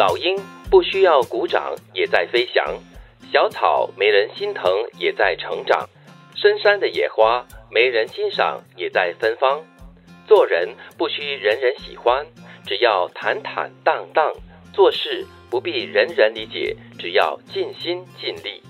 老鹰不需要鼓掌也在飞翔，小草没人心疼也在成长，深山的野花没人欣赏也在芬芳。做人不需人人喜欢，只要坦坦荡荡；做事不必人人理解，只要尽心尽力。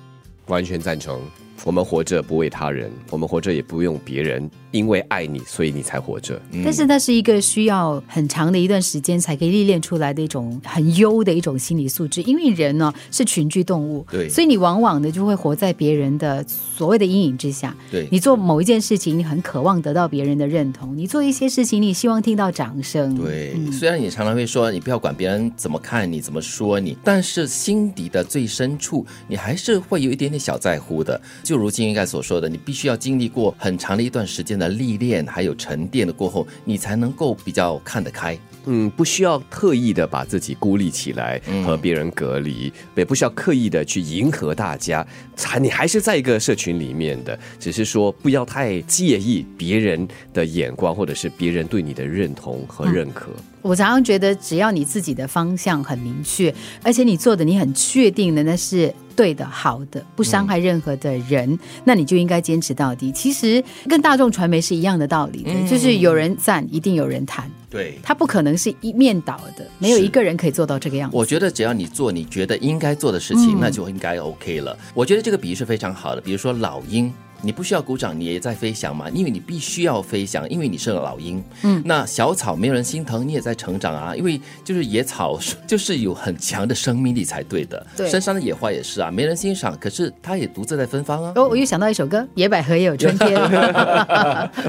完全赞成。我们活着不为他人，我们活着也不用别人。因为爱你，所以你才活着。但是，那是一个需要很长的一段时间才可以历练出来的一种很优的一种心理素质。因为人呢是群居动物，对，所以你往往的就会活在别人的所谓的阴影之下。对，你做某一件事情，你很渴望得到别人的认同；你做一些事情，你希望听到掌声。对，虽然你常常会说你不要管别人怎么看你、怎么说你，但是心底的最深处，你还是会有一点点小在乎的。就如今应该所说的，你必须要经历过很长的一段时间。的历练还有沉淀的过后，你才能够比较看得开。嗯，不需要特意的把自己孤立起来，和别人隔离，也不需要刻意的去迎合大家。才你还是在一个社群里面的，只是说不要太介意别人的眼光，或者是别人对你的认同和认可。我常常觉得，只要你自己的方向很明确，而且你做的你很确定的那是对的、好的，不伤害任何的人，那你就应该坚持到底。其实跟大众传媒是一样的道理的，就是有人赞，一定有人谈。对，他不可能是一面倒的，没有一个人可以做到这个样子。我觉得只要你做你觉得应该做的事情，那就应该 OK 了。我觉得这个比喻是非常好的，比如说老鹰。你不需要鼓掌，你也在飞翔嘛？因为你必须要飞翔，因为你是个老鹰。嗯，那小草没有人心疼，你也在成长啊。因为就是野草，就是有很强的生命力才对的。对，山上的野花也是啊，没人欣赏，可是它也独自在芬芳啊。哦，我又想到一首歌，《野百合也有春天》。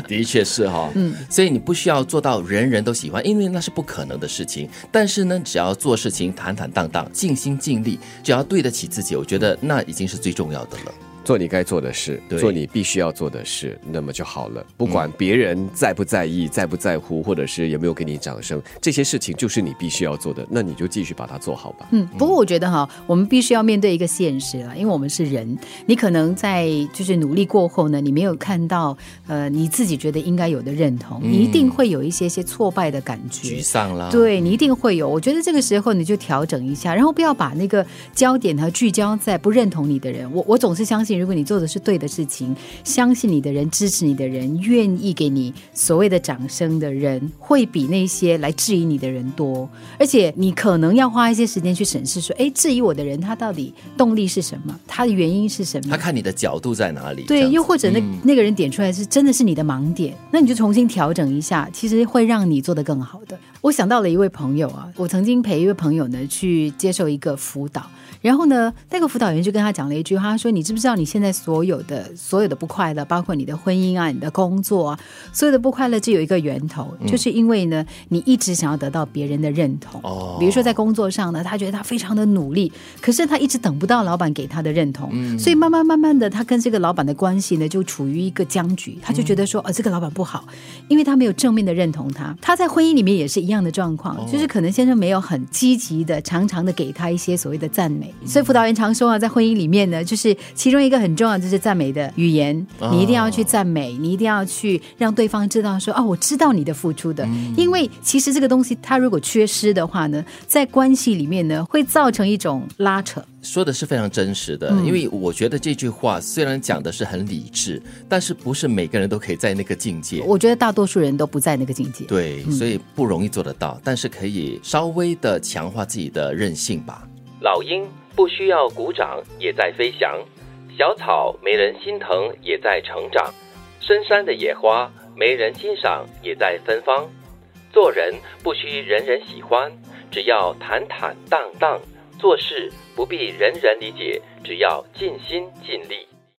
的确是哈。嗯，所以你不需要做到人人都喜欢，因为那是不可能的事情。但是呢，只要做事情坦坦荡荡、尽心尽力，只要对得起自己，我觉得那已经是最重要的了。做你该做的事，做你必须要做的事，那么就好了。不管别人在不在意、在不在乎，或者是有没有给你掌声，这些事情就是你必须要做的，那你就继续把它做好吧。嗯，不过我觉得哈，我们必须要面对一个现实了，因为我们是人。你可能在就是努力过后呢，你没有看到呃你自己觉得应该有的认同，你一定会有一些些挫败的感觉，沮丧了。对你一定会有。我觉得这个时候你就调整一下，然后不要把那个焦点和聚焦在不认同你的人。我我总是相信。如果你做的是对的事情，相信你的人、支持你的人、愿意给你所谓的掌声的人，会比那些来质疑你的人多。而且你可能要花一些时间去审视，说：哎，质疑我的人他到底动力是什么？他的原因是什么？他看你的角度在哪里？对，又或者那那个人点出来是真的是你的盲点，那你就重新调整一下，其实会让你做得更好的。我想到了一位朋友啊，我曾经陪一位朋友呢去接受一个辅导。然后呢，那个辅导员就跟他讲了一句话，他说：“你知不知道你现在所有的所有的不快乐，包括你的婚姻啊、你的工作啊，所有的不快乐，只有一个源头，就是因为呢，你一直想要得到别人的认同。哦，比如说在工作上呢，他觉得他非常的努力，可是他一直等不到老板给他的认同，所以慢慢慢慢的，他跟这个老板的关系呢，就处于一个僵局。他就觉得说，呃，这个老板不好，因为他没有正面的认同他。他在婚姻里面也是一样的状况，就是可能先生没有很积极的、常常的给他一些所谓的赞美。”所以辅导员常说啊，在婚姻里面呢，就是其中一个很重要就是赞美的语言，你一定要去赞美，你一定要去让对方知道说啊，我知道你的付出的。因为其实这个东西，它如果缺失的话呢，在关系里面呢，会造成一种拉扯。说的是非常真实的，因为我觉得这句话虽然讲的是很理智，但是不是每个人都可以在那个境界。我觉得大多数人都不在那个境界。对，所以不容易做得到，但是可以稍微的强化自己的韧性吧。老鹰。不需要鼓掌也在飞翔，小草没人心疼也在成长，深山的野花没人欣赏也在芬芳。做人不需人人喜欢，只要坦坦荡荡；做事不必人人理解，只要尽心尽力。